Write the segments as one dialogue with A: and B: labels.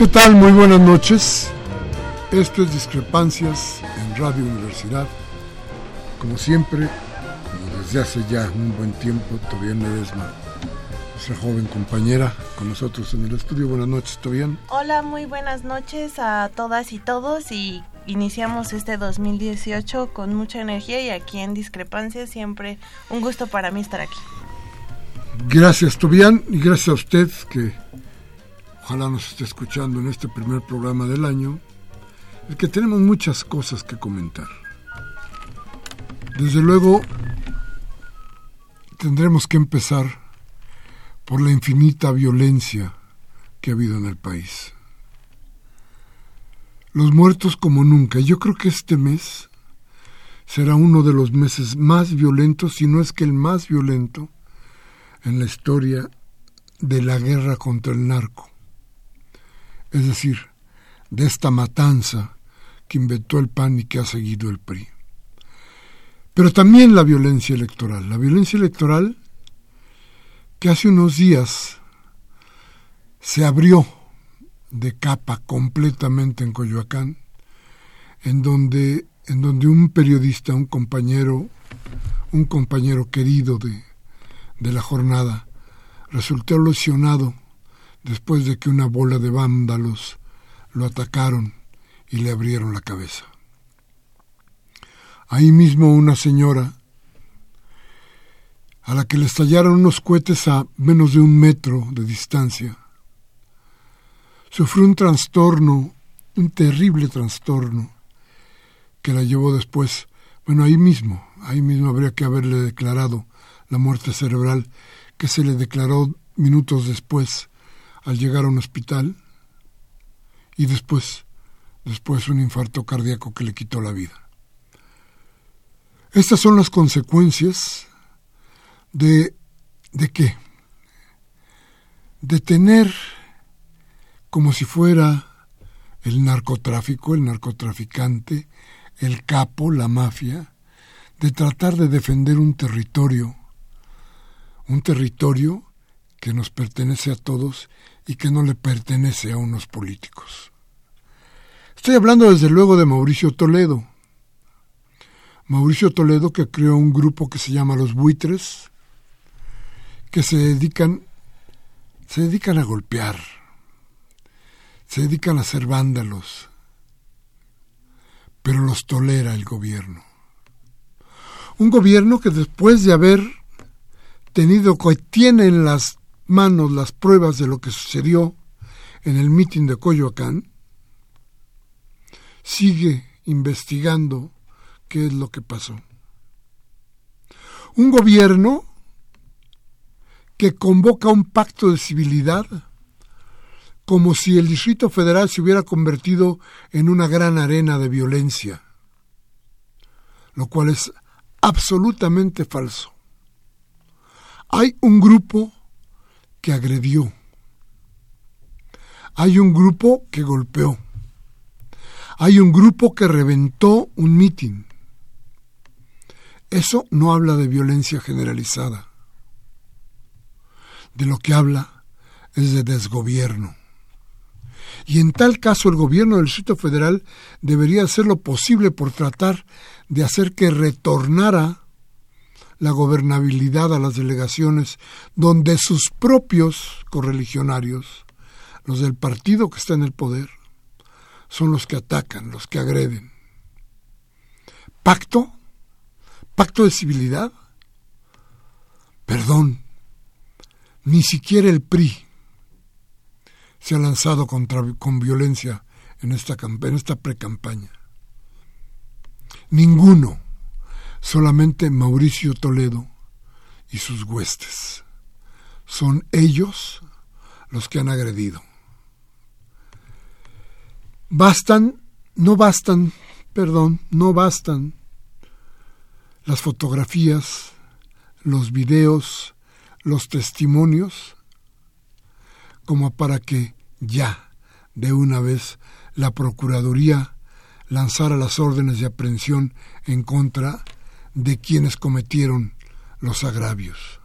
A: ¿Qué tal? Muy buenas noches. Esto es Discrepancias en Radio Universidad. Como siempre, como desde hace ya un buen tiempo, Tobián Ledesma, nuestra joven compañera, con nosotros en el estudio. Buenas noches, Tobián.
B: Hola, muy buenas noches a todas y todos y iniciamos este 2018 con mucha energía y aquí en Discrepancias siempre un gusto para mí estar aquí.
A: Gracias, Tobián, y gracias a usted que ojalá nos esté escuchando en este primer programa del año, es que tenemos muchas cosas que comentar. Desde luego, tendremos que empezar por la infinita violencia que ha habido en el país. Los muertos como nunca. Yo creo que este mes será uno de los meses más violentos, si no es que el más violento, en la historia de la guerra contra el narco es decir, de esta matanza que inventó el PAN y que ha seguido el PRI. Pero también la violencia electoral, la violencia electoral que hace unos días se abrió de capa completamente en Coyoacán, en donde, en donde un periodista, un compañero, un compañero querido de, de la jornada, resultó lesionado después de que una bola de vándalos lo atacaron y le abrieron la cabeza. Ahí mismo una señora, a la que le estallaron unos cohetes a menos de un metro de distancia, sufrió un trastorno, un terrible trastorno, que la llevó después, bueno, ahí mismo, ahí mismo habría que haberle declarado la muerte cerebral, que se le declaró minutos después al llegar a un hospital y después, después un infarto cardíaco que le quitó la vida. Estas son las consecuencias de, ¿de qué? De tener como si fuera el narcotráfico, el narcotraficante, el capo, la mafia, de tratar de defender un territorio, un territorio que nos pertenece a todos y que no le pertenece a unos políticos. Estoy hablando desde luego de Mauricio Toledo. Mauricio Toledo que creó un grupo que se llama Los Buitres, que se dedican, se dedican a golpear, se dedican a ser vándalos, pero los tolera el gobierno. Un gobierno que después de haber tenido, que tiene en las manos las pruebas de lo que sucedió en el mitin de Coyoacán, sigue investigando qué es lo que pasó. Un gobierno que convoca un pacto de civilidad como si el Distrito Federal se hubiera convertido en una gran arena de violencia, lo cual es absolutamente falso. Hay un grupo que agredió. Hay un grupo que golpeó. Hay un grupo que reventó un mitin. Eso no habla de violencia generalizada. De lo que habla es de desgobierno. Y en tal caso el gobierno del Distrito Federal debería hacer lo posible por tratar de hacer que retornara la gobernabilidad a las delegaciones donde sus propios correligionarios, los del partido que está en el poder, son los que atacan, los que agreden. ¿Pacto? ¿Pacto de civilidad? Perdón, ni siquiera el PRI se ha lanzado contra, con violencia en esta, en esta pre-campaña. Ninguno, solamente Mauricio Toledo y sus huestes. Son ellos los que han agredido. Bastan, no bastan, perdón, no bastan las fotografías, los videos, los testimonios, como para que ya, de una vez, la Procuraduría lanzara las órdenes de aprehensión en contra de quienes cometieron los agravios.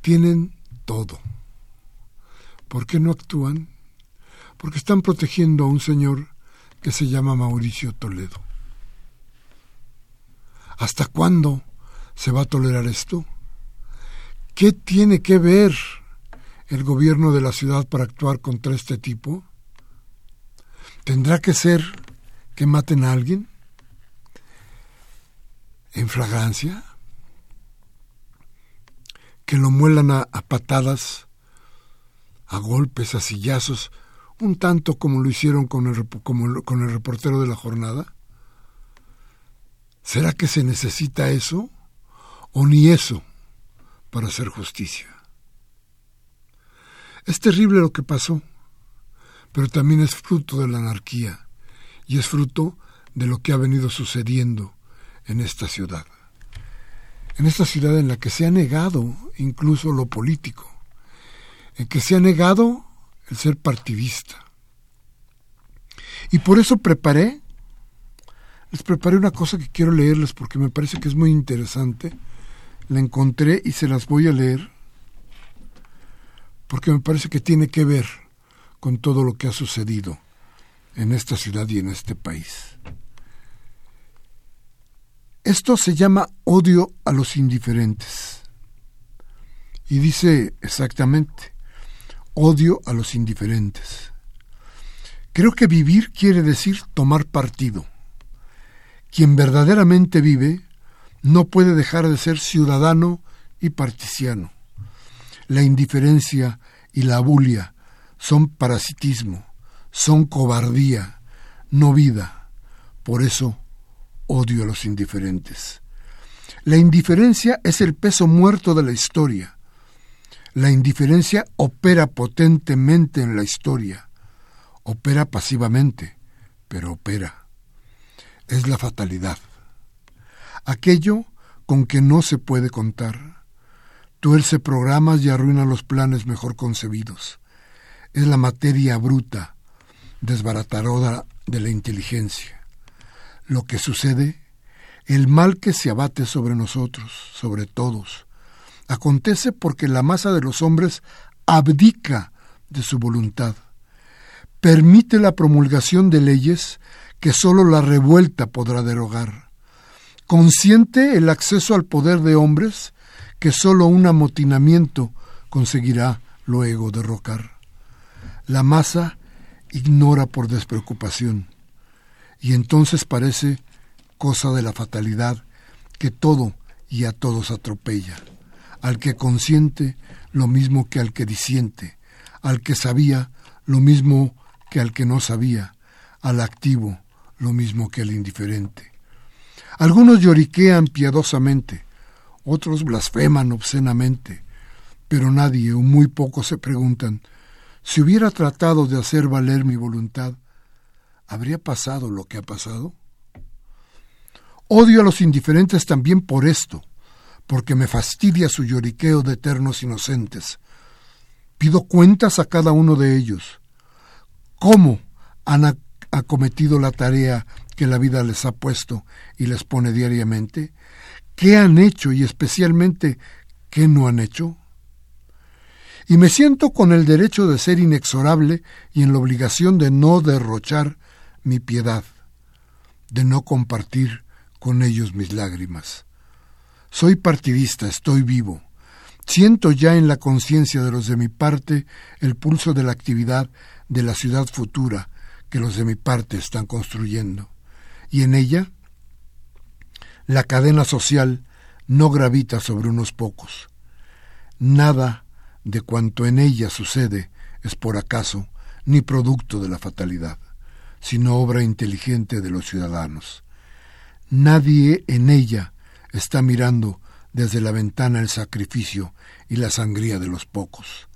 A: Tienen todo. ¿Por qué no actúan? Porque están protegiendo a un señor que se llama Mauricio Toledo. ¿Hasta cuándo se va a tolerar esto? ¿Qué tiene que ver el gobierno de la ciudad para actuar contra este tipo? ¿Tendrá que ser que maten a alguien? ¿En flagrancia? ¿Que lo muelan a, patadas, a golpes, a sillazos, un tanto como lo hicieron con el, con el reportero de la jornada? ¿Será que se necesita eso? ¿O ni eso para hacer justicia? Es terrible lo que pasó, pero también es fruto de la anarquía y es fruto de lo que ha venido sucediendo en esta ciudad. En esta ciudad en la que se ha negado incluso lo político, en que se ha negado el ser partidista. Y por eso preparé, les preparé una cosa que quiero leerles porque me parece que es muy interesante. La encontré y se las voy a leer porque me parece que tiene que ver con todo lo que ha sucedido en esta ciudad y en este país. Esto se llama odio a los indiferentes. Y dice exactamente, odio a los indiferentes. Creo que vivir quiere decir tomar partido. Quien verdaderamente vive no puede dejar de ser ciudadano y particiano. La indiferencia y la abulia son parasitismo, son cobardía, no vida. Por eso odio a los indiferentes. La indiferencia es el peso muerto de la historia. La indiferencia opera potentemente en la historia. Opera pasivamente, pero opera. Es la fatalidad. Aquello con que no se puede contar tuerce programas y arruina los planes mejor concebidos. Es la materia bruta, desbaratadora de la inteligencia. Lo que sucede, el mal que se abate sobre nosotros, sobre todos, acontece porque la masa de los hombres abdica de su voluntad, permite la promulgación de leyes que sólo la revuelta podrá derogar, consiente el acceso al poder de hombres que sólo un amotinamiento conseguirá luego derrocar. La masa ignora por despreocupación, y entonces parece cosa de la fatalidad que todo y a todos atropella, al que consiente lo mismo que al que disiente, al que sabía lo mismo que al que no sabía, al activo lo mismo que al indiferente. Algunos lloriquean piadosamente, otros blasfeman obscenamente, pero nadie o muy pocos se preguntan, si hubiera tratado de hacer valer mi voluntad, ¿habría pasado lo que ha pasado? Odio a los indiferentes también por esto, porque me fastidia su lloriqueo de eternos inocentes, Pido cuentas a cada uno de ellos. ¿Cómo han acometido la tarea que la vida les ha puesto y les pone diariamente? ¿Qué han hecho y especialmente qué no han hecho? Y me siento con el derecho de ser inexorable y en la obligación de no derrochar mi piedad, de no compartir con ellos mis lágrimas. Soy partidista, estoy vivo. Siento ya en la conciencia de los de mi parte el pulso de la actividad de la ciudad futura que los de mi parte están construyendo. Y en ella la cadena social no gravita sobre unos pocos. Nada de cuanto en ella sucede es por acaso ni producto de la fatalidad, sino obra inteligente de los ciudadanos. Nadie en ella está mirando desde la ventana el sacrificio y la sangría de los pocos.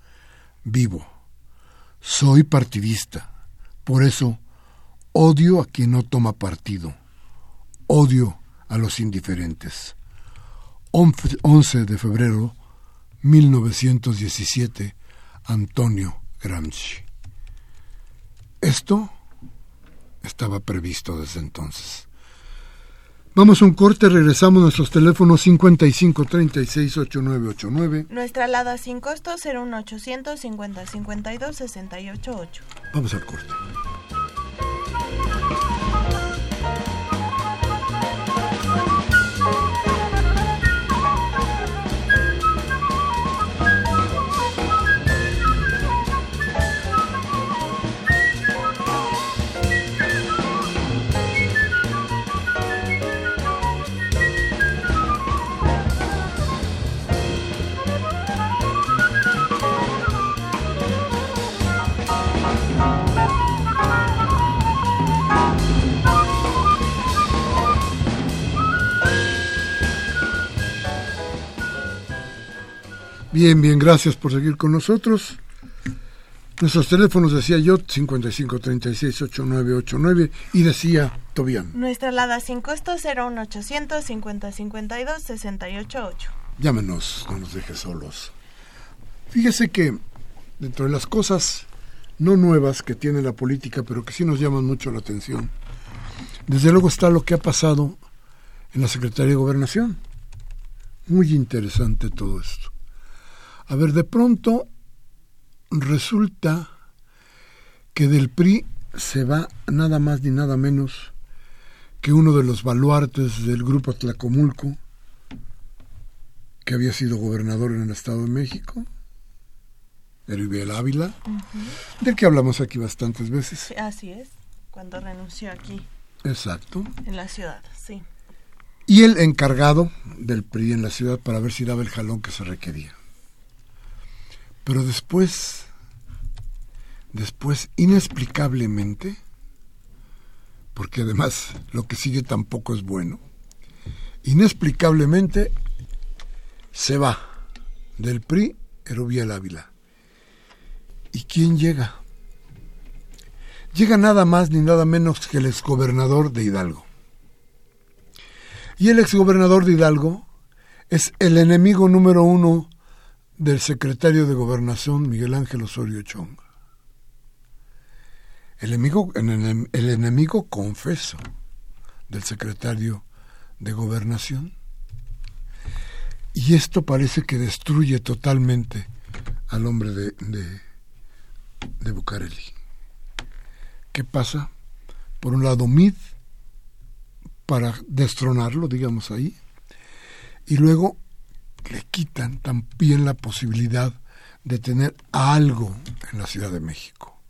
A: Vivo. Soy partidista. Por eso odio a quien no toma partido. Odio a los indiferentes. 11 de febrero 1917, Antonio Gramsci. Esto estaba previsto desde entonces. Vamos a un corte, regresamos a nuestros teléfonos 55 36 8989.
B: Nuestra alada sin costo 01800 50 52 688.
A: Vamos al corte. Bien, bien, gracias por seguir con nosotros. Nuestros teléfonos decía yo 55368989 y decía Tobián.
B: Nuestra alada sin costo 01800 5052 688.
A: Llámenos, no nos deje solos. Fíjese que dentro de las cosas no nuevas que tiene la política, pero que sí nos llaman mucho la atención, desde luego está lo que ha pasado en la Secretaría de Gobernación. Muy interesante todo esto. A ver, de pronto resulta que del PRI se va nada más ni nada menos que uno de los baluartes del grupo Tlacomulco, que había sido gobernador en el Estado de México, Eribiel Ávila, del que hablamos aquí bastantes veces.
B: así es, cuando renunció aquí.
A: Exacto.
B: En la ciudad, sí.
A: Y el encargado del PRI en la ciudad para ver si daba el jalón que se requería. Pero después, después, inexplicablemente, porque además lo que sigue tampoco es bueno, inexplicablemente se va del PRI Erubiel Ávila. ¿Y quién llega? Llega nada más ni nada menos que el exgobernador de Hidalgo. Y el exgobernador de Hidalgo es el enemigo número uno del secretario de Gobernación Miguel Ángel Osorio Chong. El enemigo, el enemigo confeso del secretario de Gobernación. Y esto parece que destruye totalmente al hombre de, de, de Bucareli. ¿Qué pasa? Por un lado, Mid, para destronarlo, digamos ahí, y luego le quitan también la posibilidad de tener algo en la Ciudad de México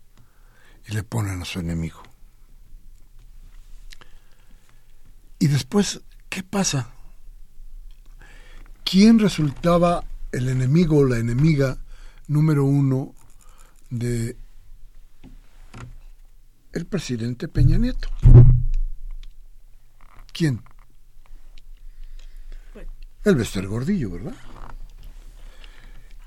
A: y le ponen a su enemigo. Y después, ¿qué pasa? ¿Quién resultaba el enemigo o la enemiga número uno de el presidente Peña Nieto? ¿Quién? El Bester Gordillo, ¿verdad?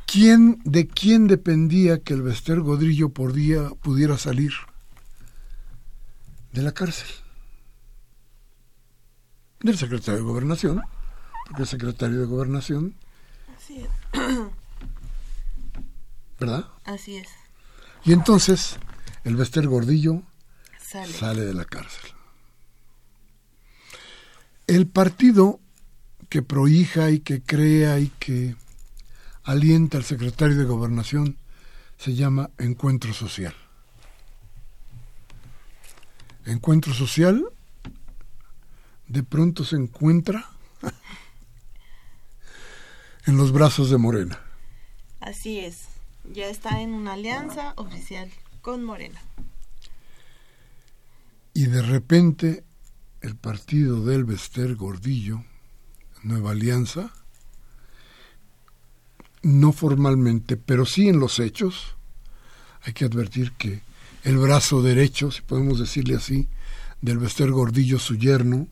A: ¿Quién, ¿De quién dependía que el Bester Gordillo podía, pudiera salir de la cárcel? Del secretario de Gobernación, porque el secretario de Gobernación ¿verdad?
B: Así es.
A: Y entonces el Bester Gordillo
B: Sale.
A: sale de la cárcel. El partido que prohija y que crea y que alienta al secretario de Gobernación se llama Encuentro Social. Encuentro Social de pronto se encuentra en los brazos de Morena.
B: Así es. Ya está en una alianza oficial con Morena.
A: Y de repente el partido del Bester Gordillo, Nueva Alianza, no formalmente, pero sí en los hechos, hay que advertir que el brazo derecho, si podemos decirle así, del Bester Gordillo, su yerno,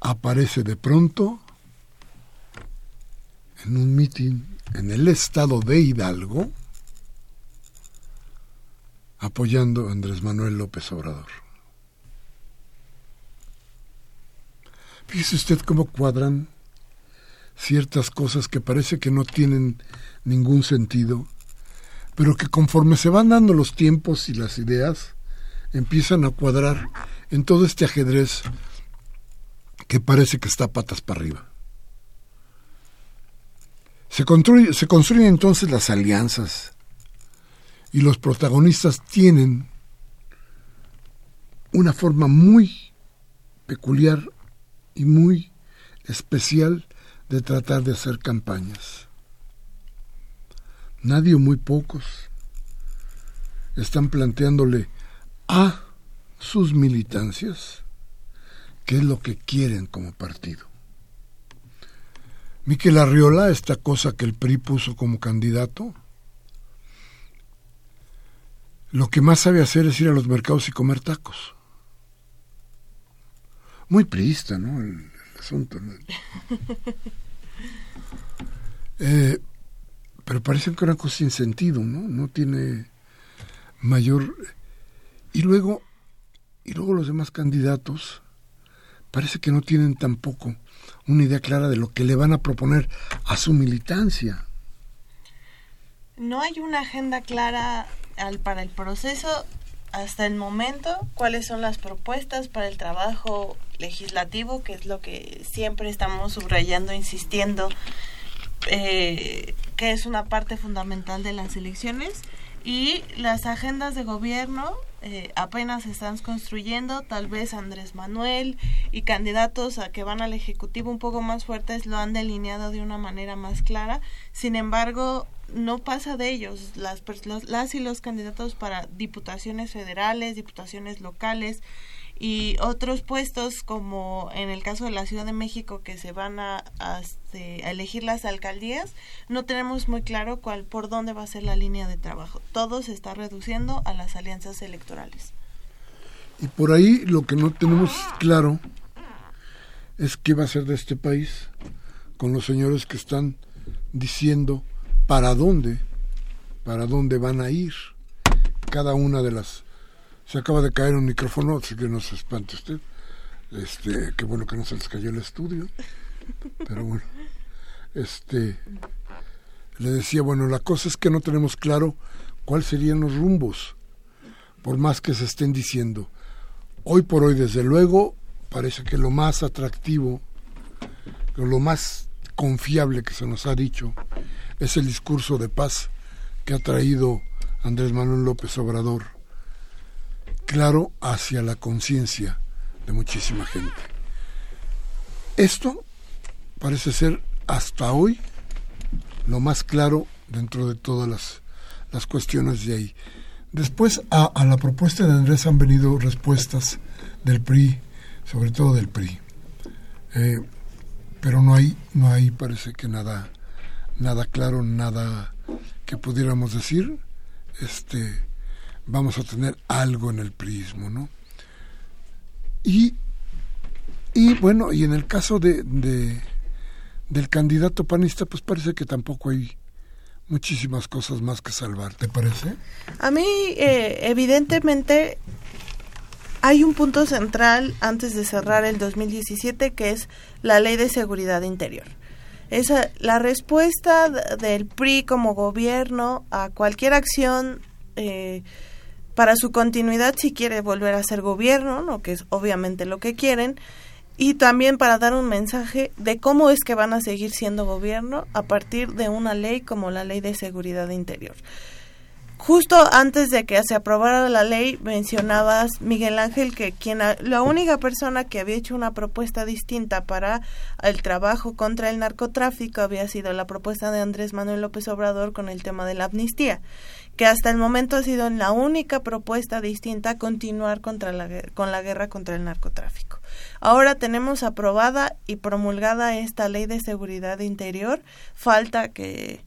A: aparece de pronto en un mitin en el estado de Hidalgo, apoyando a Andrés Manuel López Obrador. Fíjese usted cómo cuadran ciertas cosas que parece que no tienen ningún sentido, pero que conforme se van dando los tiempos y las ideas, empiezan a cuadrar en todo este ajedrez que parece que está patas para arriba. Se, se construyen entonces las alianzas y los protagonistas tienen una forma muy peculiar y muy especial de tratar de hacer campañas. Nadie o muy pocos están planteándole a sus militancias qué es lo que quieren como partido. Miquel Arriola, esta cosa que el PRI puso como candidato, lo que más sabe hacer es ir a los mercados y comer tacos. Muy priista, ¿no? El, el asunto. ¿no? Eh, pero parece que una cosa sin sentido, ¿no? No tiene mayor... Y luego, y luego los demás candidatos parece que no tienen tampoco una idea clara de lo que le van a proponer a su militancia.
B: No hay una agenda clara al, para el proceso hasta el momento, cuáles son las propuestas para el trabajo legislativo, que es lo que siempre estamos subrayando, insistiendo, eh, que es una parte fundamental de las elecciones. Y las agendas de gobierno eh, apenas se están construyendo, tal vez Andrés Manuel y candidatos a que van al Ejecutivo un poco más fuertes lo han delineado de una manera más clara. Sin embargo, no pasa de ellos. Las, las y los candidatos para diputaciones federales, diputaciones locales, y otros puestos como en el caso de la Ciudad de México que se van a, a, este, a, elegir las alcaldías no tenemos muy claro cuál por dónde va a ser la línea de trabajo todo se está reduciendo a las alianzas electorales
A: y por ahí lo que no tenemos claro es qué va a ser de este país con los señores que están diciendo para dónde para dónde van a ir cada una de las se acaba de caer un micrófono, así que no se espante usted. Este, qué bueno que no se les cayó el estudio. Pero bueno, este, le decía, bueno, la cosa es que no tenemos claro cuáles serían los rumbos, por más que se estén diciendo. Hoy por hoy, desde luego, parece que lo más atractivo, lo más confiable que se nos ha dicho, es el discurso de paz que ha traído Andrés Manuel López Obrador claro hacia la conciencia de muchísima gente. Esto parece ser hasta hoy lo más claro dentro de todas las, las cuestiones de ahí. Después a, la propuesta de Andrés han venido respuestas del PRI, sobre todo del PRI. Eh, pero no hay, no hay, parece que nada, nada claro, nada que pudiéramos decir. Este, vamos a tener algo en el prismo, ¿no? Y, y bueno, y en el caso de, de, del candidato panista, pues parece que tampoco hay muchísimas cosas más que salvar, ¿te parece?
B: A mí, eh, evidentemente, hay un punto central antes de cerrar el 2017 que es la ley de seguridad interior. Esa, la respuesta del PRI como gobierno a cualquier acción eh, para su continuidad si quiere volver a ser gobierno, ¿no? que es obviamente lo que quieren, y también para dar un mensaje de cómo es que van a seguir siendo gobierno a partir de una ley como la Ley de Seguridad Interior. Justo antes de que se aprobara la ley, mencionabas, Miguel Ángel, que quien la única persona que había hecho una propuesta distinta para el trabajo contra el narcotráfico había sido la propuesta de Andrés Manuel López Obrador con el tema de la amnistía que hasta el momento ha sido la única propuesta distinta a continuar contra la, con la guerra contra el narcotráfico. Ahora tenemos aprobada y promulgada esta ley de seguridad interior. Falta que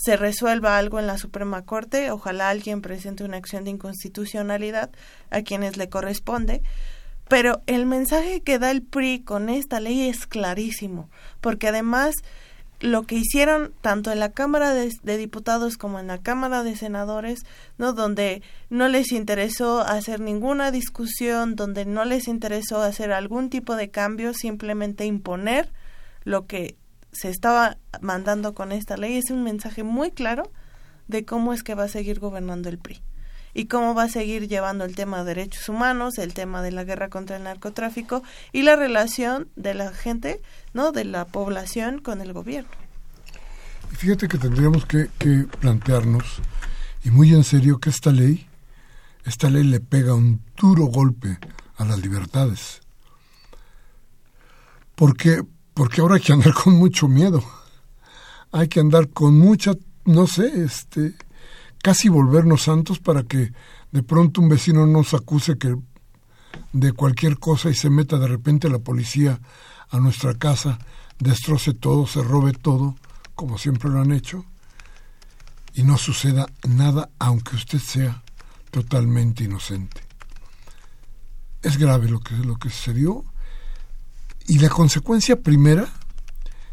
B: se resuelva algo en la Suprema Corte. Ojalá alguien presente una acción de inconstitucionalidad a quienes le corresponde. Pero el mensaje que da el PRI con esta ley es clarísimo, porque además lo que hicieron tanto en la Cámara de, Diputados como en la Cámara de Senadores, ¿no? Donde no les interesó hacer ninguna discusión, donde no les interesó hacer algún tipo de cambio, simplemente imponer lo que se estaba mandando con esta ley, es un mensaje muy claro de cómo es que va a seguir gobernando el PRI y cómo va a seguir llevando el tema de derechos humanos, el tema de la guerra contra el narcotráfico y la relación de la gente, ¿no? de la población con el gobierno.
A: Fíjate que tendríamos que, que plantearnos, y muy en serio, que esta ley, esta ley le pega un duro golpe a las libertades. Porque, porque ahora hay que andar con mucho miedo. Hay que andar con mucha, no sé, este, casi volvernos santos para que de pronto un vecino nos acuse que de cualquier cosa y se meta de repente la policía a nuestra casa, destroce todo, se robe todo, como siempre lo han hecho, y no suceda nada aunque usted sea totalmente inocente. Es grave lo que, lo que sucedió y la consecuencia primera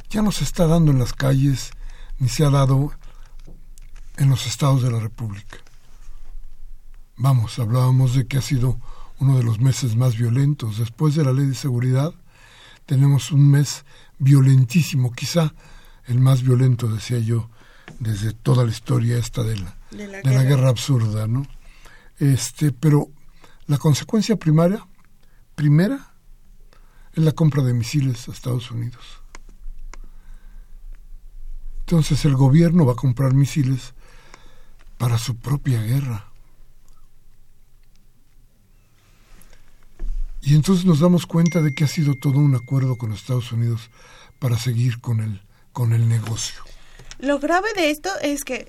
A: ya no se está dando en las calles ni se ha dado en los estados de la República. Vamos, hablábamos de que ha sido uno de los meses más violentos. Después de la ley de seguridad, tenemos un mes violentísimo, quizá el más violento, decía yo, desde toda la historia esta de la, de la, guerra. guerra. absurda, ¿no? Este, pero la consecuencia primaria, primera, es la compra de misiles a Estados Unidos. Entonces el gobierno va a comprar misiles para su propia guerra. Y entonces nos damos cuenta de que ha sido todo un acuerdo con Estados Unidos para seguir con el, con el negocio.
B: Lo grave de esto es que,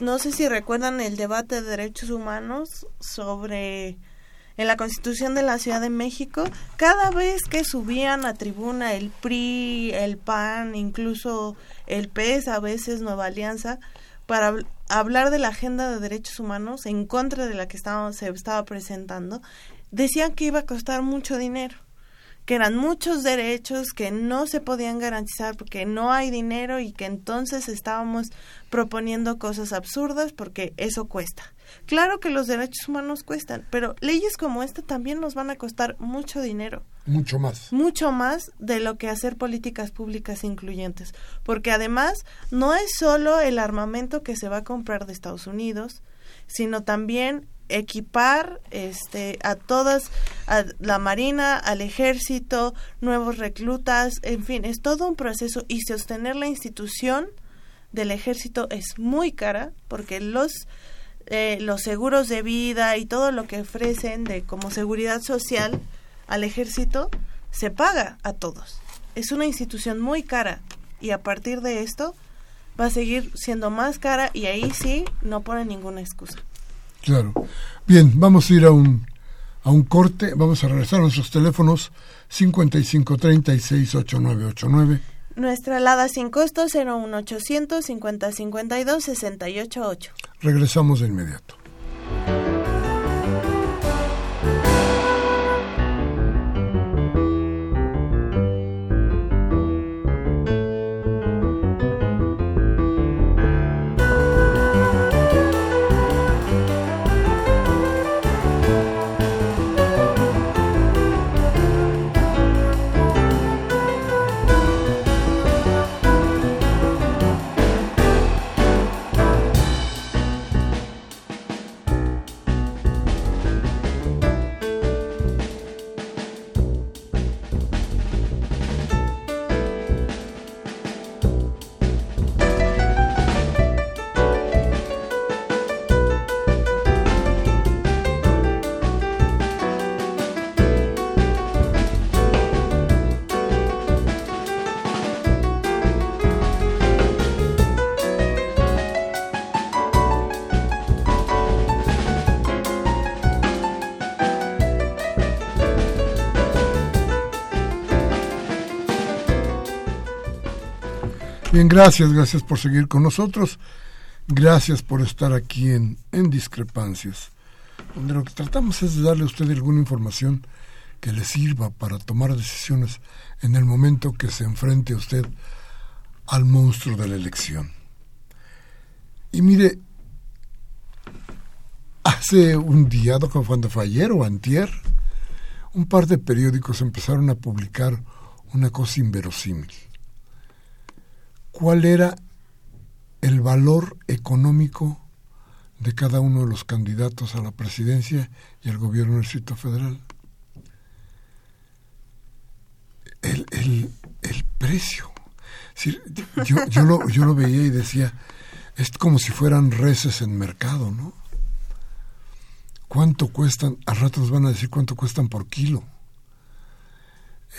B: no sé si recuerdan el debate de derechos humanos sobre en la Constitución de la Ciudad de México, cada vez que subían a tribuna el PRI, el PAN, incluso el PES, a veces Nueva Alianza, para hablar de la agenda de derechos humanos en contra de la que se estaba presentando, decían que iba a costar mucho dinero, que eran muchos derechos que no se podían garantizar porque no hay dinero y que entonces estábamos proponiendo cosas absurdas porque eso cuesta. Claro que los derechos humanos cuestan, pero leyes como esta también nos van a costar mucho dinero.
A: Mucho más.
B: Mucho más de lo que hacer políticas públicas incluyentes. Porque además no es solo el armamento que se va a comprar de Estados Unidos, sino también equipar este a todas a la marina al ejército nuevos reclutas en fin es todo un proceso y sostener la institución del ejército es muy cara porque los eh, los seguros de vida y todo lo que ofrecen de como seguridad social al ejército se paga a todos. Es una institución muy cara y a partir de esto va a seguir siendo más cara y ahí sí no pone ninguna excusa.
A: Claro. Bien, vamos a ir a un, a un corte, vamos a regresar a nuestros teléfonos 55368989
B: nuestra alada sin costo 01800 5052 688.
A: Regresamos de inmediato. Bien, gracias, gracias por seguir con nosotros. Gracias por estar aquí en, en Discrepancias, donde lo que tratamos es de darle a usted alguna información que le sirva para tomar decisiones en el momento que se enfrente usted al monstruo de la elección. Y mire, hace un día, cuando fue ayer o antier, un par de periódicos empezaron a publicar una cosa inverosímil cuál era el valor económico de cada uno de los candidatos a la presidencia y al gobierno del Distrito Federal. El, el, precio. yo, yo, lo, yo lo veía y decía, es como si fueran reces en mercado, ¿no? ¿Cuánto cuestan? A ratos van a decir cuánto cuestan por kilo.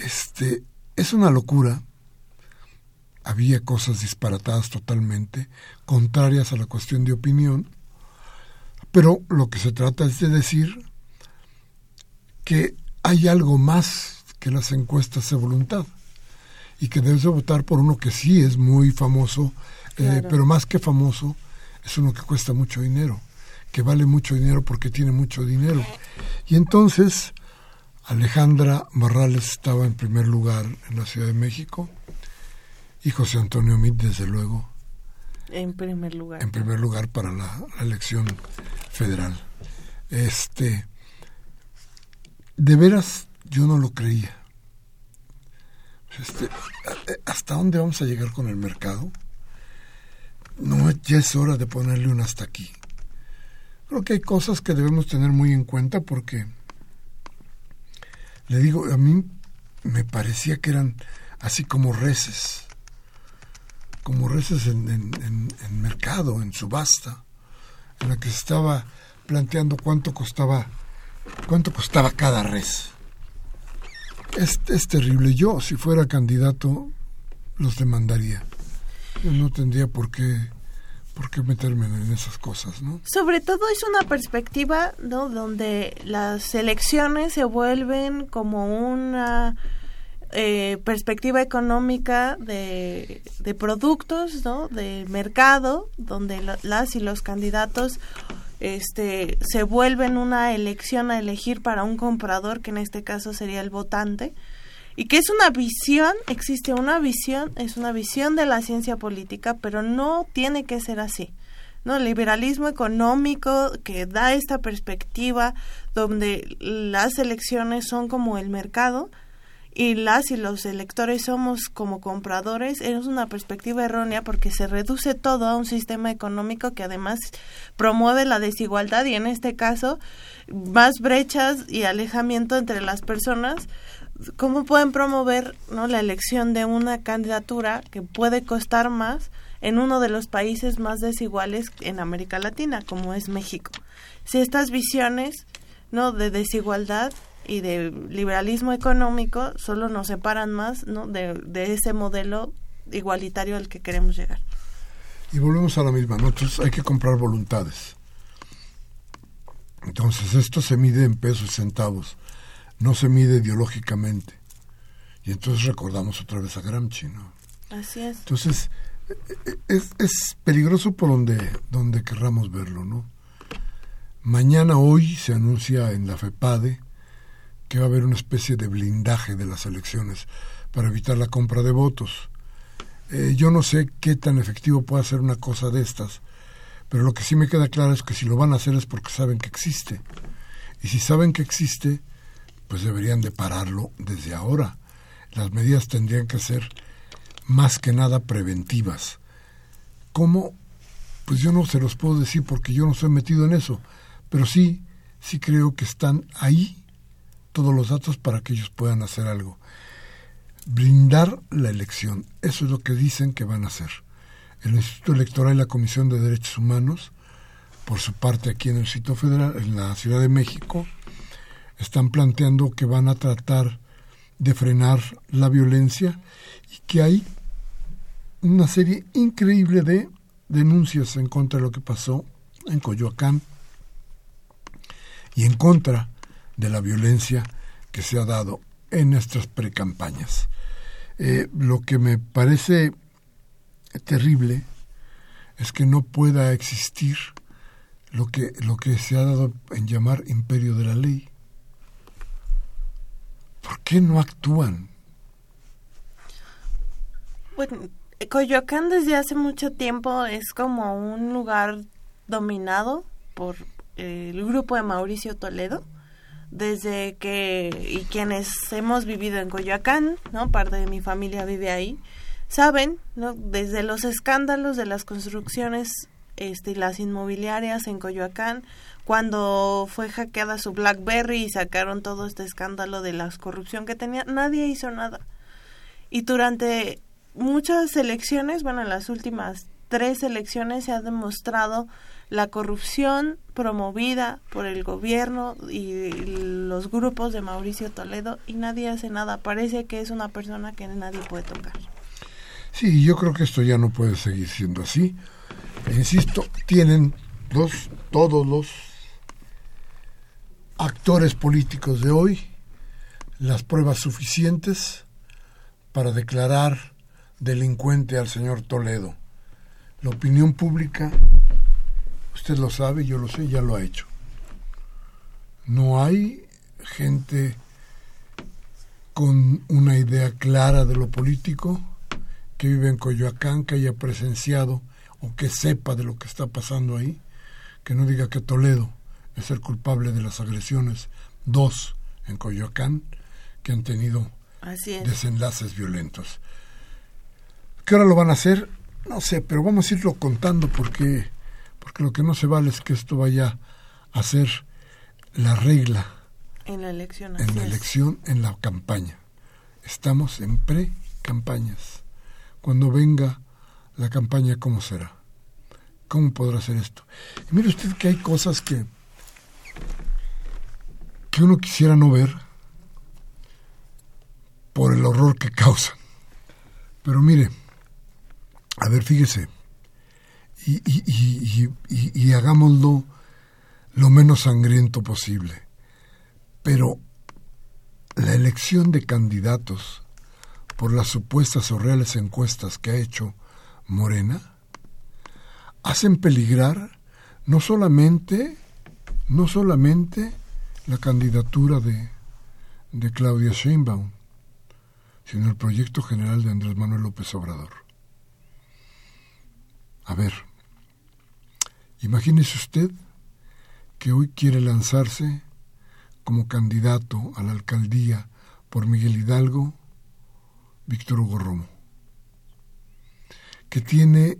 A: Este, es una locura había cosas disparatadas totalmente, contrarias a la cuestión de opinión, pero lo que se trata es de decir que hay algo más que las encuestas de voluntad y que debes de votar por uno que sí es muy famoso, eh, pero más que famoso, es uno que cuesta mucho dinero, que vale mucho dinero porque tiene mucho dinero. Y entonces Alejandra Barrales estaba en primer lugar en la Ciudad de México, y José Antonio Mit, desde luego.
B: En primer lugar.
A: En primer lugar para la, elección federal. Este, de veras, yo no lo creía. Este, ¿Hasta dónde vamos a llegar con el mercado? No, ya es hora de ponerle un hasta aquí. Creo que hay cosas que debemos tener muy en cuenta porque, le digo, a mí me parecía que eran así como reces como en, en, mercado, en subasta, en la que se estaba planteando cuánto costaba, cuánto costaba cada res. Es, es terrible. Yo, si fuera candidato, los demandaría. Yo no tendría por qué por qué meterme en esas cosas, ¿no?
B: Sobre todo es una perspectiva, ¿no? Donde las elecciones se vuelven como una eh, perspectiva económica de, productos, ¿no? De mercado, donde las y los candidatos este, se vuelven una elección a elegir para un comprador, que en este caso sería el votante, y que es una visión, existe una visión, es una visión de la ciencia política, pero no tiene que ser así. ¿no? El liberalismo económico que da esta perspectiva donde las elecciones son como el mercado, y las y los electores somos como compradores es una perspectiva errónea porque se reduce todo a un sistema económico que además promueve la desigualdad y en este caso más brechas y alejamiento entre las personas. Cómo pueden promover no la elección de una candidatura que puede costar más en uno de los países más desiguales en América Latina como es México si estas visiones no de desigualdad y de liberalismo económico solo nos separan más ¿no? de, de ese modelo igualitario al que queremos llegar.
A: Y volvemos a la misma, ¿no? Entonces hay que comprar voluntades. Entonces esto se mide en pesos y centavos, no se mide ideológicamente. Y entonces recordamos otra vez a Gramsci, ¿no?
B: Así es.
A: Entonces es, es peligroso por donde, donde querramos verlo, ¿no? Mañana, hoy, se anuncia en la FEPADE que va a haber una especie de blindaje de las elecciones para evitar la compra de votos. Eh, yo no sé qué tan efectivo puede ser una cosa de estas, pero lo que sí me queda claro es que si lo van a hacer es porque saben que existe. Y si saben que existe, pues deberían de pararlo desde ahora. Las medidas tendrían que ser más que nada preventivas. ¿Cómo? Pues yo no se los puedo decir porque yo no estoy metido en eso, pero sí, sí creo que están ahí todos los datos para que ellos puedan hacer algo. Blindar la elección, eso es lo que dicen que van a hacer. El Instituto Electoral y la Comisión de Derechos Humanos, por su parte aquí en el sitio federal, en la Ciudad de México, están planteando que van a tratar de frenar la violencia y que hay una serie increíble de denuncias en contra de lo que pasó en Coyoacán y en contra de la violencia que se ha dado en nuestras precampañas. Eh, lo que me parece terrible es que no pueda existir lo que, lo que se ha dado en llamar imperio de la ley. ¿Por qué no actúan?
B: Bueno, Coyoacán desde hace mucho tiempo es como un lugar dominado por el grupo de Mauricio Toledo desde que y quienes hemos vivido en Coyoacán, ¿no? Parte de mi familia vive ahí, saben, ¿no? Desde los escándalos de las construcciones este, las inmobiliarias en Coyoacán, cuando fue hackeada su BlackBerry y sacaron todo este escándalo de la corrupción que tenía, nadie hizo nada. Y durante muchas elecciones, bueno, en las últimas tres elecciones se ha demostrado la corrupción promovida por el gobierno y los grupos de Mauricio Toledo y nadie hace nada. Parece que es una persona que nadie puede tocar.
A: Sí, yo creo que esto ya no puede seguir siendo así. Insisto, tienen los, todos los actores políticos de hoy las pruebas suficientes para declarar delincuente al señor Toledo. La opinión pública Usted lo sabe, yo lo sé, ya lo ha hecho. No hay gente con una idea clara de lo político que vive en Coyoacán, que haya presenciado o que sepa de lo que está pasando ahí, que no diga que Toledo es el culpable de las agresiones, dos en Coyoacán, que han tenido desenlaces violentos. ¿Qué hora lo van a hacer? No sé, pero vamos a irlo contando porque porque lo que no se vale es que esto vaya a ser la regla
B: en la elección,
A: en la elección, en la campaña. Estamos en pre-campañas. Cuando venga la campaña, ¿cómo será? ¿Cómo podrá ser esto? Y mire usted que hay cosas que que uno quisiera no ver por el horror que causan. Pero mire, a ver, fíjese, y, hagámoslo lo menos sangriento posible. Pero la elección de candidatos por las supuestas o reales encuestas que ha hecho Morena hacen peligrar no solamente no solamente la candidatura de, de Claudia Sheinbaum, sino el proyecto general de Andrés Manuel López Obrador. A ver, Imagínese usted que hoy quiere lanzarse como candidato a la alcaldía por Miguel Hidalgo, Víctor Hugo Romo, que tiene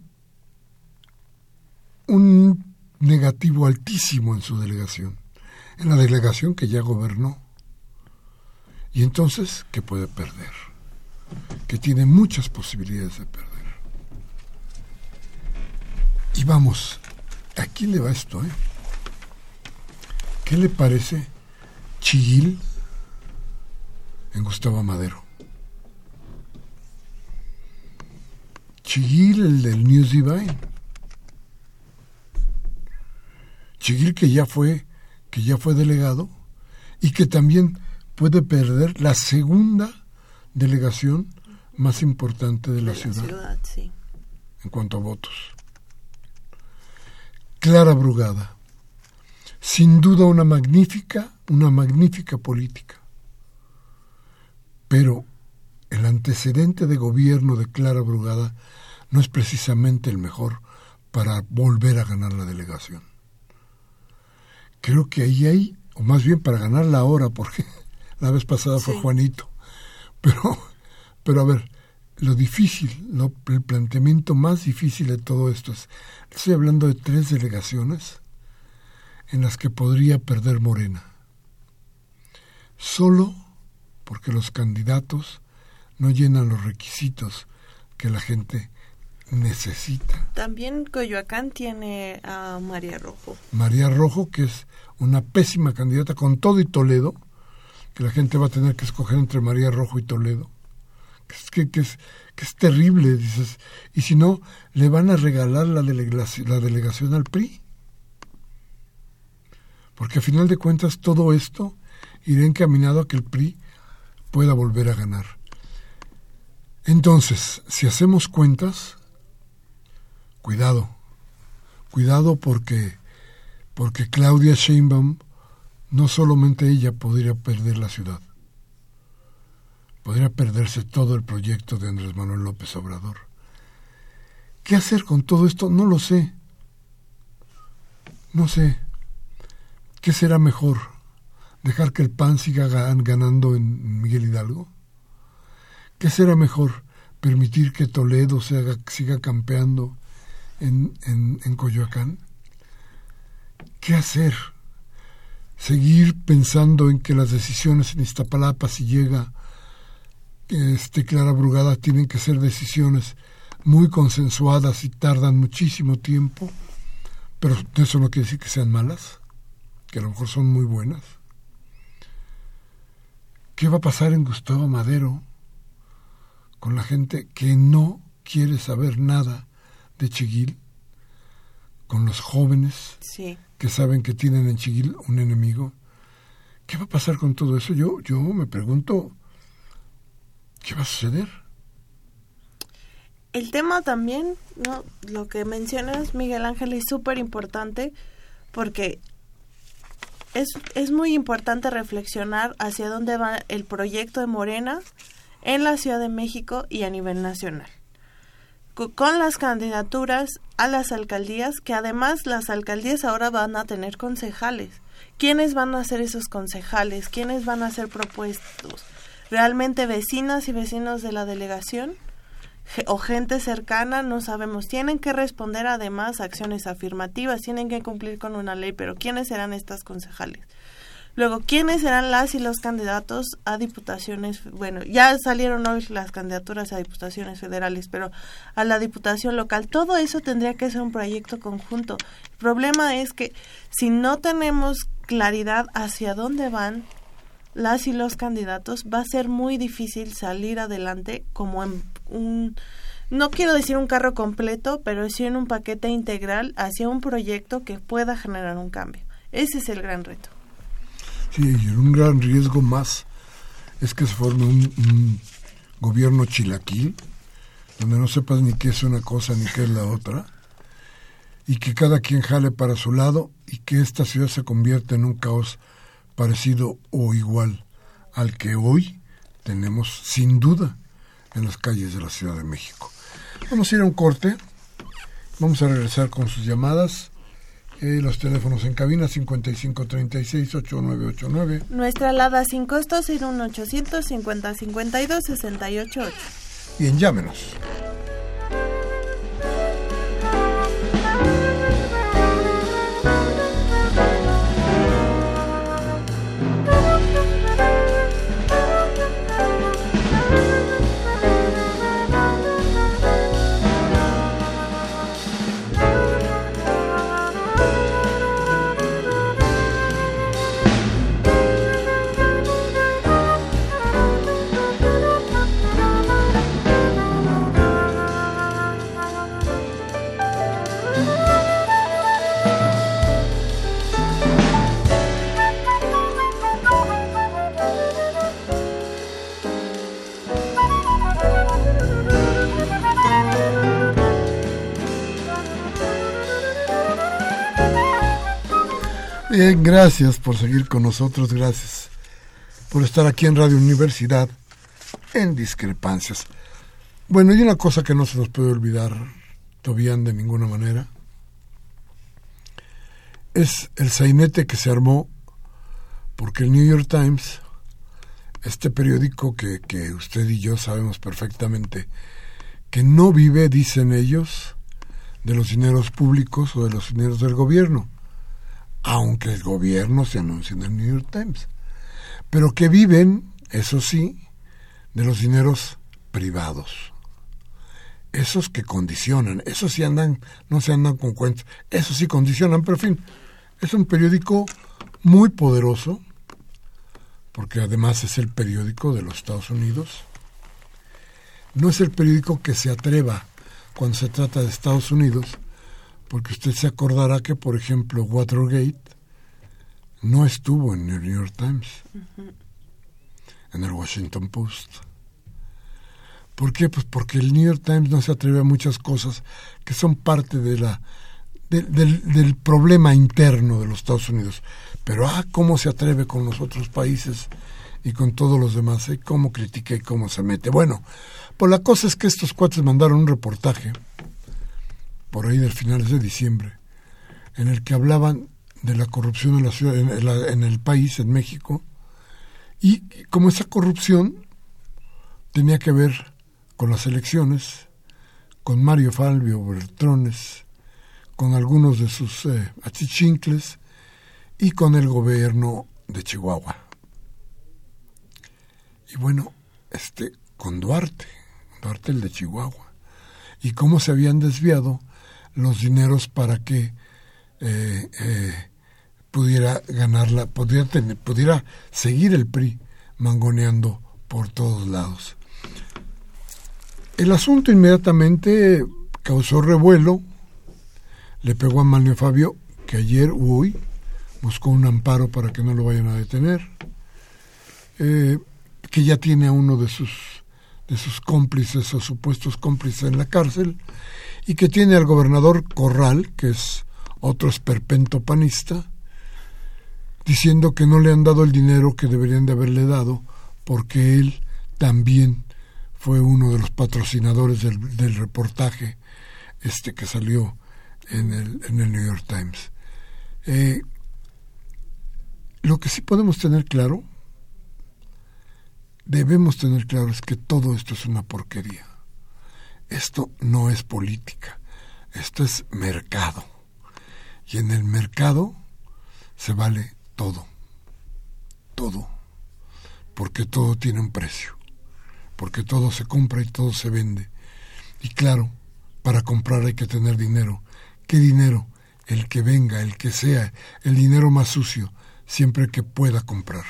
A: un negativo altísimo en su delegación, en la delegación que ya gobernó, y entonces que puede perder, que tiene muchas posibilidades de perder. Y vamos, Aquí le va esto, ¿eh? ¿Qué le parece Chiguil en Gustavo Madero? Chiguil, el del News Divine. Chiguil que ya fue, que ya fue delegado y que también puede perder la segunda delegación más importante de la, ciudad, en cuanto a votos. Clara Brugada. Sin duda una magnífica, una magnífica política. Pero el antecedente de gobierno de Clara Brugada no es precisamente el mejor para volver a ganar la delegación. Creo que ahí hay, o más bien para ganarla ahora, porque la vez pasada fue Juanito. Pero, pero a ver, lo difícil, el planteamiento más difícil de todo esto es, estoy hablando de tres delegaciones en las que podría perder Morena, solo porque los candidatos no llenan los requisitos que la gente necesita.
B: También Coyoacán tiene a María Rojo.
A: María Rojo, que es una pésima candidata con todo y Toledo, que la gente va a tener que escoger entre María Rojo y Toledo que, que, es, que es terrible, dices. Y si no, le van a regalar la delegación, la delegación al PRI. Porque a final de cuentas todo esto irá encaminado a que el PRI pueda volver a ganar. Entonces, si hacemos cuentas, cuidado, cuidado porque, porque Claudia Sheinbaum, no solamente ella podría perder la ciudad, podría perderse todo el proyecto de Andrés Manuel López Obrador. ¿Qué hacer con todo esto? No lo sé. No sé. ¿Qué será mejor? ¿Dejar que el PAN siga ganando en Miguel Hidalgo? ¿Qué será mejor? ¿Permitir que Toledo siga campeando en, en, en Coyoacán? ¿Qué hacer? ¿Seguir pensando en que las decisiones en Iztapalapa, si llega este, Clara Brugada, tienen que ser decisiones muy consensuadas y tardan muchísimo tiempo? Pero eso no quiere decir que sean malas, que a lo mejor son muy buenas. ¿Qué va a pasar en Gustavo Madero? con la gente que no quiere saber nada de Chiguil, con los jóvenes que saben que tienen en Chiguil un enemigo. ¿Qué va a pasar con todo eso? Yo, yo me pregunto, ¿qué va a suceder?
B: El tema también, ¿no? lo que mencionas, Miguel Ángel, es súper importante porque es, es muy importante reflexionar hacia dónde va el proyecto de Morena en la Ciudad de México y a nivel nacional. Con las candidaturas a las alcaldías, que además las alcaldías ahora van a tener concejales. ¿Quiénes van a ser esos concejales? ¿Quiénes van a ser propuestos? ¿Realmente vecinas y vecinos de la delegación? o gente cercana, no sabemos. Tienen que responder además a acciones afirmativas, tienen que cumplir con una ley, pero ¿quiénes serán estas concejales? Luego, ¿quiénes serán las y los candidatos a diputaciones? Bueno, ya salieron hoy las candidaturas a diputaciones federales, pero a la diputación local, todo eso tendría que ser un proyecto conjunto. El problema es que si no tenemos claridad hacia dónde van las y los candidatos, va a ser muy difícil salir adelante como en un no quiero decir un carro completo, pero sí en un paquete integral hacia un proyecto que pueda generar un cambio. Ese es el gran reto.
A: Sí, y un gran riesgo más es que se forme un, gobierno chilaquil, donde no sepas ni qué es una cosa ni qué es la otra, y que cada quien jale para su lado y que esta ciudad se convierta en un caos parecido o igual al que hoy tenemos sin duda en las calles de la Ciudad de México. Vamos a ir a un corte, vamos a regresar con sus llamadas los teléfonos en cabina 5536-8989.
B: Nuestra alada sin costo 01850 52 68
A: Bien, llámenos. Bien, gracias por seguir con nosotros, gracias por estar aquí en Radio Universidad en Discrepancias. Bueno, y una cosa que no se nos puede olvidar, Tobián, de ninguna manera, es el sainete que se armó porque el New York Times, este periódico que, que usted y yo sabemos perfectamente que no vive, dicen ellos, de los dineros públicos o de los dineros del gobierno aunque el gobierno se anuncia en el New York Times, pero que viven, eso sí, de los dineros privados. Esos que condicionan, esos sí andan, no se andan con cuentas, esos sí condicionan, pero en fin, es un periódico muy poderoso, porque además es el periódico de los Estados Unidos. No es el periódico que se atreva cuando se trata de Estados Unidos porque usted se acordará que, por ejemplo, Watergate no estuvo en el New York Times, en el Washington Post. ¿Por qué? Pues porque el New York Times no se atreve a muchas cosas que son parte de la, del, del, problema interno de los Estados Unidos. Pero, ah, cómo se atreve con los otros países y con todos los demás, ¿eh? cómo critica y cómo se mete. Bueno, pues la cosa es que estos cuates mandaron un reportaje, por ahí del finales de diciembre, en el que hablaban de la corrupción en la ciudad, en, el país, en México, y como esa corrupción tenía que ver con las elecciones, con Mario Falvio Bertrones, con algunos de sus eh, achichincles y con el gobierno de Chihuahua. Y bueno, este, con Duarte, Duarte el de Chihuahua, y cómo se habían desviado los dineros para que eh, eh, pudiera ganarla, pudiera, tener, pudiera seguir el PRI mangoneando por todos lados. El asunto inmediatamente causó revuelo, le pegó a Manlio Fabio, que ayer o hoy buscó un amparo para que no lo vayan a detener, eh, que ya tiene a uno de sus, de sus cómplices o supuestos cómplices en la cárcel, y que tiene al gobernador Corral, que es otro esperpento panista, diciendo que no le han dado el dinero que deberían de haberle dado, porque él también fue uno de los patrocinadores del, reportaje este que salió en el, en el New York Times. Eh, lo que sí podemos tener claro, debemos tener claro, es que todo esto es una porquería. Esto no es política, esto es mercado. Y en el mercado se vale todo, todo, porque todo tiene un precio porque todo se compra y todo se vende. Y claro, para comprar hay que tener dinero. ¿Qué dinero? El que venga, el que sea, el dinero más sucio, siempre que pueda comprar.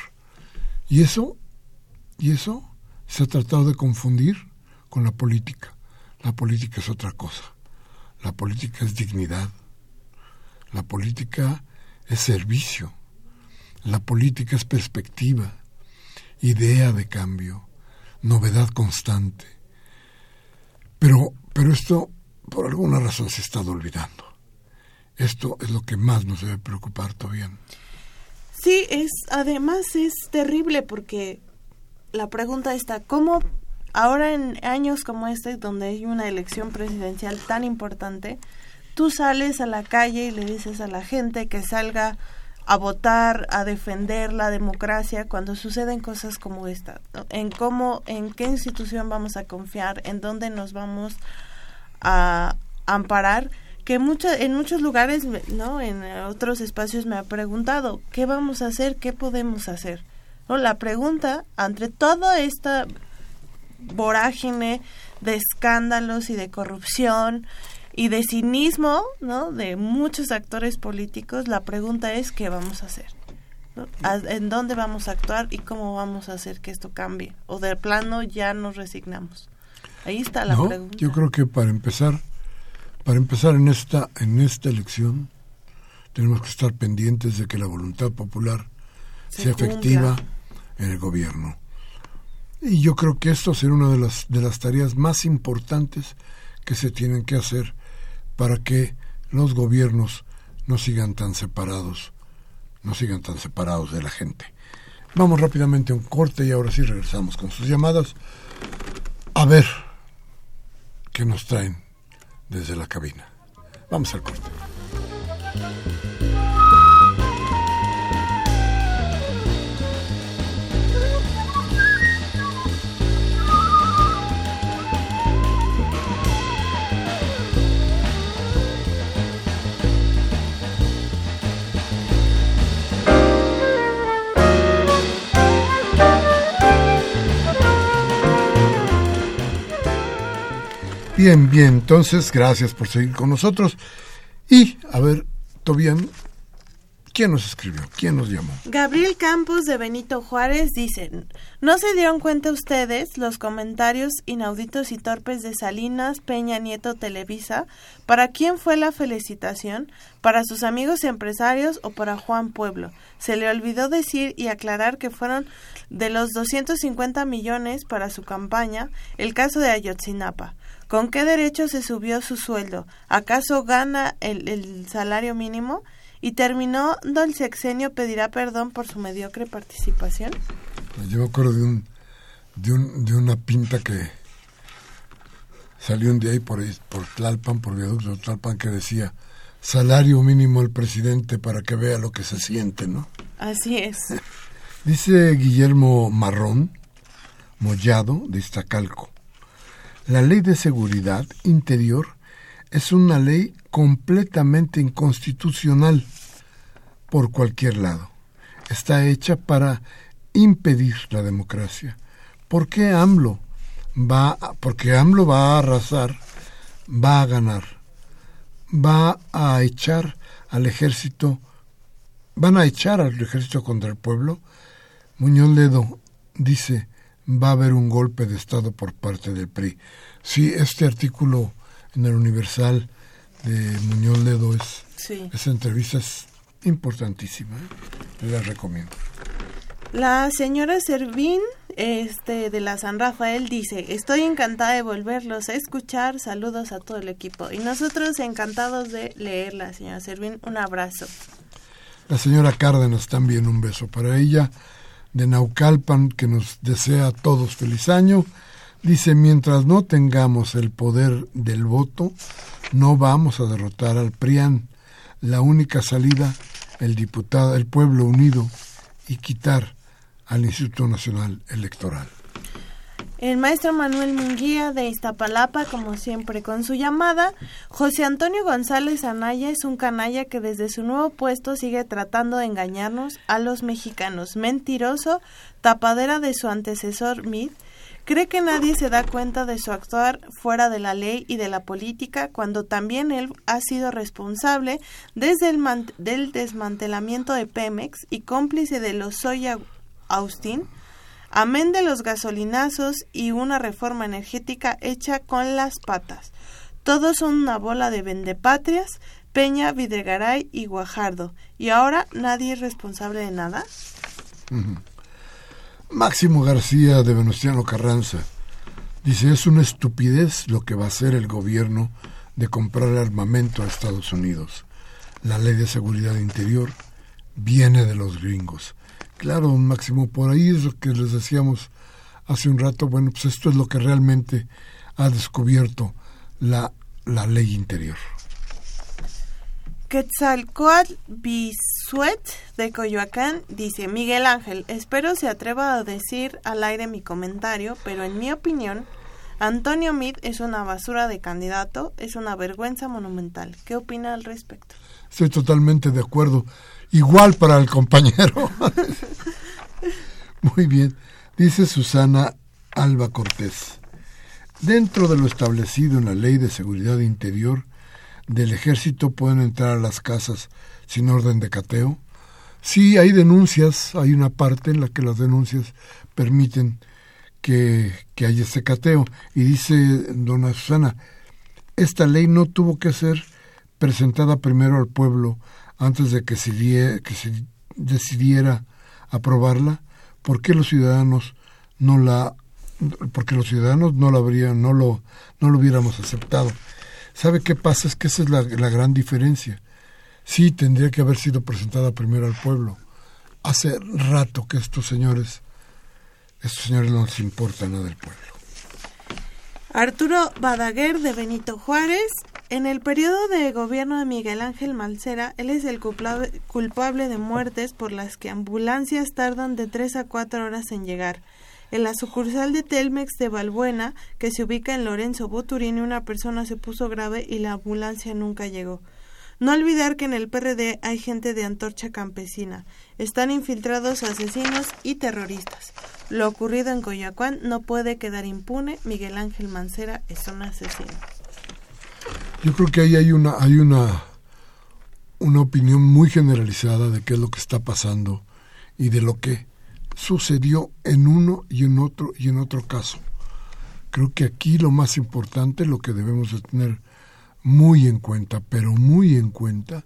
A: Y eso, y eso se ha tratado de confundir con la política. La política es otra cosa. La política es dignidad. La política es servicio. La política es perspectiva, idea de cambio novedad constante. Pero, pero esto, por alguna razón, se ha estado olvidando. Esto es lo que más nos debe preocupar todavía.
B: Sí, es, además es terrible porque la pregunta está, ¿cómo ahora en años como este, donde hay una elección presidencial tan importante, tú sales a la calle y le dices a la gente que salga a votar, a defender la democracia cuando suceden cosas como esta, en cómo, en qué institución vamos a confiar, en dónde nos vamos a amparar, que mucho, en muchos lugares, no, en otros espacios me ha preguntado, ¿qué vamos a hacer? ¿Qué podemos hacer? ¿No? La pregunta, entre toda esta vorágine de escándalos y de corrupción y de cinismo, ¿no? De muchos actores políticos, la pregunta es qué vamos a hacer. ¿En dónde vamos a actuar y cómo vamos a hacer que esto cambie? O de plano ya nos resignamos. Ahí está la pregunta.
A: Yo creo que para empezar, para empezar en esta, en esta elección, tenemos que estar pendientes de que la voluntad popular sea efectiva en el gobierno. Y yo creo que esto será una de las, de las tareas más importantes que se tienen que hacer para que los gobiernos no sigan tan separados, no sigan tan separados de la gente. Vamos rápidamente a un corte y ahora sí regresamos con sus llamadas. A ver qué nos traen desde la cabina. Vamos al corte. Bien, bien, entonces gracias por seguir con nosotros. Y, a ver, Tobian, ¿Quién nos escribió? ¿Quién nos llamó?
B: Gabriel Campos de Benito Juárez dice, ¿no se dieron cuenta ustedes los comentarios inauditos y torpes de Salinas, Peña Nieto, Televisa? ¿Para quién fue la felicitación? ¿Para sus amigos empresarios o para Juan Pueblo? Se le olvidó decir y aclarar que fueron de los 250 millones para su campaña el caso de Ayotzinapa. ¿Con qué derecho se subió su sueldo? ¿Acaso gana el, el salario mínimo? y terminó el sexenio pedirá perdón por su mediocre participación.
A: Yo me acuerdo de un de, un, de una pinta que salió un día ahí por, por Tlalpan, por viaducto de Tlalpan, que decía salario mínimo al presidente para que vea lo que se siente, ¿no?
B: Así es.
A: Dice Guillermo Marrón, Mollado, de Iztacalco. La ley de seguridad interior es una ley completamente inconstitucional por cualquier lado. Está hecha para impedir la democracia. ¿Por qué AMLO va, porque AMLO va a arrasar, va a ganar, va a echar al ejército, van a echar al ejército contra el pueblo? Muñoz Ledo dice, va a haber un golpe de Estado por parte del PRI. Sí, este artículo en el Universal de Muñoz Ledo es, esa entrevista es importantísima, ¿eh? la recomiendo.
B: La señora Servín este, de la San Rafael dice, estoy encantada de volverlos a escuchar, saludos a todo el equipo. Y nosotros encantados de leerla, señora Servín, un abrazo.
A: La señora Cárdenas también un beso para ella, de Naucalpan, que nos desea a todos feliz año. Dice, mientras no tengamos el poder del voto, no vamos a derrotar al PRIAN. La única salida, el diputado, el pueblo unido y quitar al Instituto Nacional Electoral.
B: El maestro Manuel Munguía de Iztapalapa, como siempre, con su llamada. José Antonio González Anaya es un canalla que desde su nuevo puesto sigue tratando de engañarnos a los mexicanos. Mentiroso, tapadera de su antecesor Mid cree que nadie se da cuenta de su actuar fuera de la ley y de la política cuando también él ha sido responsable desde el del desmantelamiento de Pemex y cómplice de los Soya Austin, amén de los gasolinazos y una reforma energética hecha con las patas. Todos son una bola de vendepatrias, Peña, Videgaray y Guajardo. ¿Y ahora nadie es responsable de nada?
A: Máximo García de Venustiano Carranza dice, es una estupidez lo que va a hacer el gobierno de comprar armamento a Estados Unidos. La ley de seguridad interior viene de los gringos. Claro, Máximo, por ahí es lo que les decíamos hace un rato. Bueno, pues esto es lo que realmente ha descubierto la, la ley interior.
B: Quetzalcoatl Bisuet de Coyoacán dice, Miguel Ángel, espero se atreva a decir al aire mi comentario, pero en mi opinión, Antonio Mid es una basura de candidato, es una vergüenza monumental. ¿Qué opina al respecto?
A: Estoy totalmente de acuerdo. Igual para el compañero. Muy bien. Dice Susana Alba Cortés. Dentro de lo establecido en la Ley de Seguridad Interior, del ejército pueden entrar a las casas sin orden de cateo. Sí, hay denuncias, hay una parte en la que las denuncias permiten que, que haya este cateo. Y dice dona Susana, esta ley no tuvo que ser presentada primero al pueblo antes de que se, que se decidiera aprobarla. ¿Por qué los ciudadanos no la porque los ciudadanos no lo habrían, no lo, no lo hubiéramos aceptado. ¿Sabe qué pasa? Es que esa es la, gran diferencia. Sí, tendría que haber sido presentada primero al pueblo. Hace rato que estos señores, estos señores no les importa nada del pueblo.
B: Arturo Badaguer de Benito Juárez. En el periodo de gobierno de Miguel Ángel Malcera, él es el culpable de muertes por las que ambulancias tardan de tres a cuatro horas en llegar. En la sucursal de Telmex de Valbuena, que se ubica en Lorenzo Boturini, una persona se puso grave y la ambulancia nunca llegó. No olvidar que en el PRD hay gente de antorcha campesina. Están infiltrados asesinos y terroristas. Lo ocurrido en Coyacuán no puede quedar impune. Miguel Ángel Mancera es un asesino.
A: Yo creo que ahí hay una, hay una, una opinión muy generalizada de qué es lo que está pasando y de lo que sucedió en uno y en otro y en otro caso. Creo que aquí lo más importante, lo que debemos de tener muy en cuenta, pero muy en cuenta,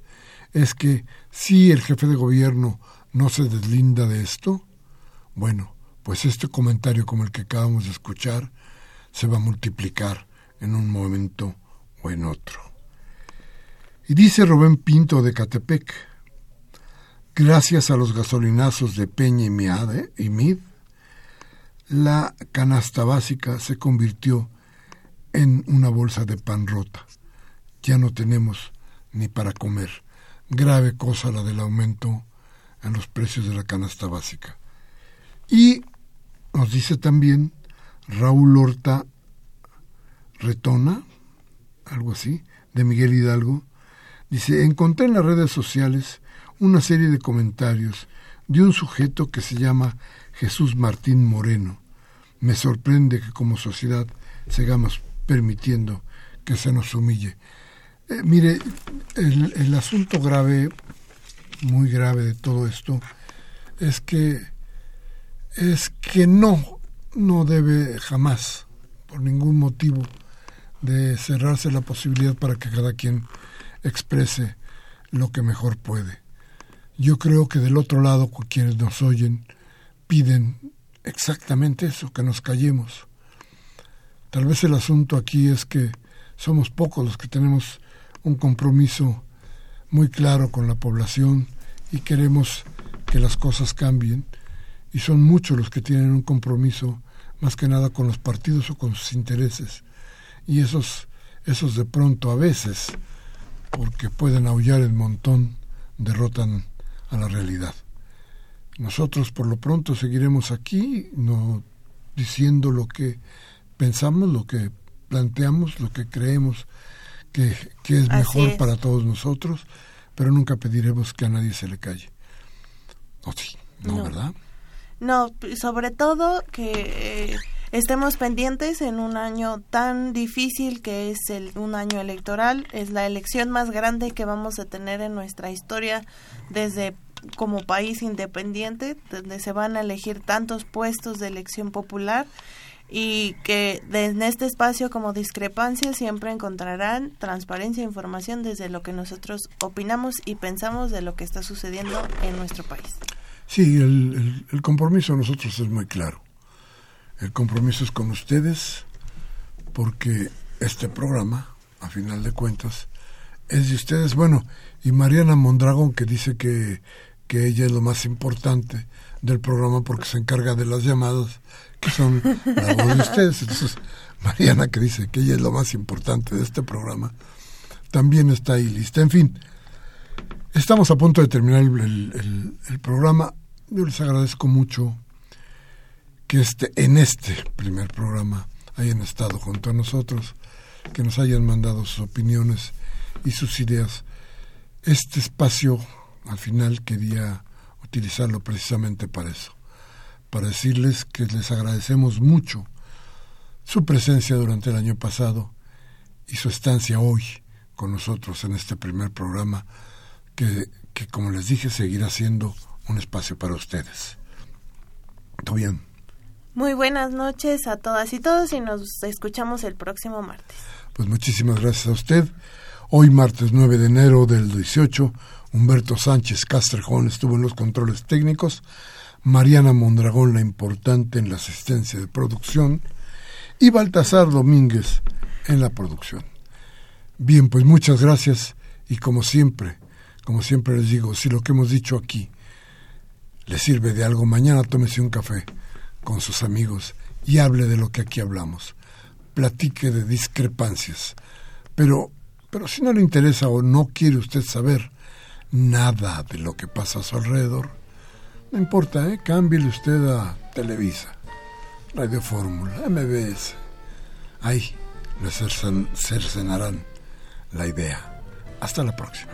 A: es que si el jefe de gobierno no se deslinda de esto, bueno, pues este comentario como el que acabamos de escuchar se va a multiplicar en un momento o en otro. Y dice Rubén Pinto de Catepec, gracias a los gasolinazos de Peña y, Miade, y Mid, la canasta básica se convirtió en una bolsa de pan rota. Ya no tenemos ni para comer. Grave cosa la del aumento en los precios de la canasta básica. Y nos dice también Raúl Horta Retona, algo así, de Miguel Hidalgo, dice, encontré en las redes sociales una serie de comentarios de un sujeto que se llama Jesús Martín Moreno. Me sorprende que como sociedad sigamos permitiendo que se nos humille. Eh, mire, el, el asunto grave, muy grave de todo esto, es que es que no, no debe jamás, por ningún motivo, de cerrarse la posibilidad para que cada quien exprese lo que mejor puede. Yo creo que del otro lado quienes nos oyen piden exactamente eso, que nos callemos. Tal vez el asunto aquí es que somos pocos los que tenemos un compromiso muy claro con la población y queremos que las cosas cambien y son muchos los que tienen un compromiso más que nada con los partidos o con sus intereses y esos esos de pronto a veces porque pueden aullar el montón derrotan a la realidad. Nosotros por lo pronto seguiremos aquí no diciendo lo que pensamos, lo que planteamos, lo que creemos que, es mejor para todos nosotros, pero nunca pediremos que a nadie se le calle. ¿O sí? ¿No, verdad?
B: No, sobre todo que eh, estemos pendientes en un año tan difícil que es el, un año electoral. Es la elección más grande que vamos a tener en nuestra historia desde como país independiente, donde se van a elegir tantos puestos de elección popular y que en este espacio como discrepancia siempre encontrarán transparencia e información desde lo que nosotros opinamos y pensamos de lo que está sucediendo en nuestro país.
A: Sí, el, el, compromiso de nosotros es muy claro. El compromiso es con ustedes porque este programa, a final de cuentas, es de ustedes. Bueno, y Mariana Mondragón que dice que, que ella es lo más importante del programa porque se encarga de las llamadas que son la voz de ustedes. Entonces, Mariana, que dice que ella es lo más importante de este programa, también está ahí lista. En fin, estamos a punto de terminar el, el, programa. Yo les agradezco mucho que este, en este primer programa hayan estado junto a nosotros, que nos hayan mandado sus opiniones y sus ideas. Este espacio, al final, quería utilizarlo precisamente para eso para decirles que les agradecemos mucho su presencia durante el año pasado y su estancia hoy con nosotros en este primer programa que, que como les dije seguirá siendo un espacio para ustedes. ¿Todo bien?
B: Muy buenas noches a todas y todos y nos escuchamos el próximo martes.
A: Pues muchísimas gracias a usted. Hoy martes 9 de enero del 18, Humberto Sánchez Castrejón estuvo en los controles técnicos. Mariana Mondragón la importante en la asistencia de producción y Baltasar Domínguez en la producción. Bien, pues muchas gracias y como siempre, como siempre les digo, si lo que hemos dicho aquí le sirve de algo, mañana tómese un café con sus amigos y hable de lo que aquí hablamos. Platique de discrepancias. Pero, pero si no le interesa o no quiere usted saber nada de lo que pasa a su alrededor, no importa, ¿eh? Cámbiale usted a Televisa, Radio Fórmula, MBS. Ahí le cercenarán la idea. Hasta la próxima.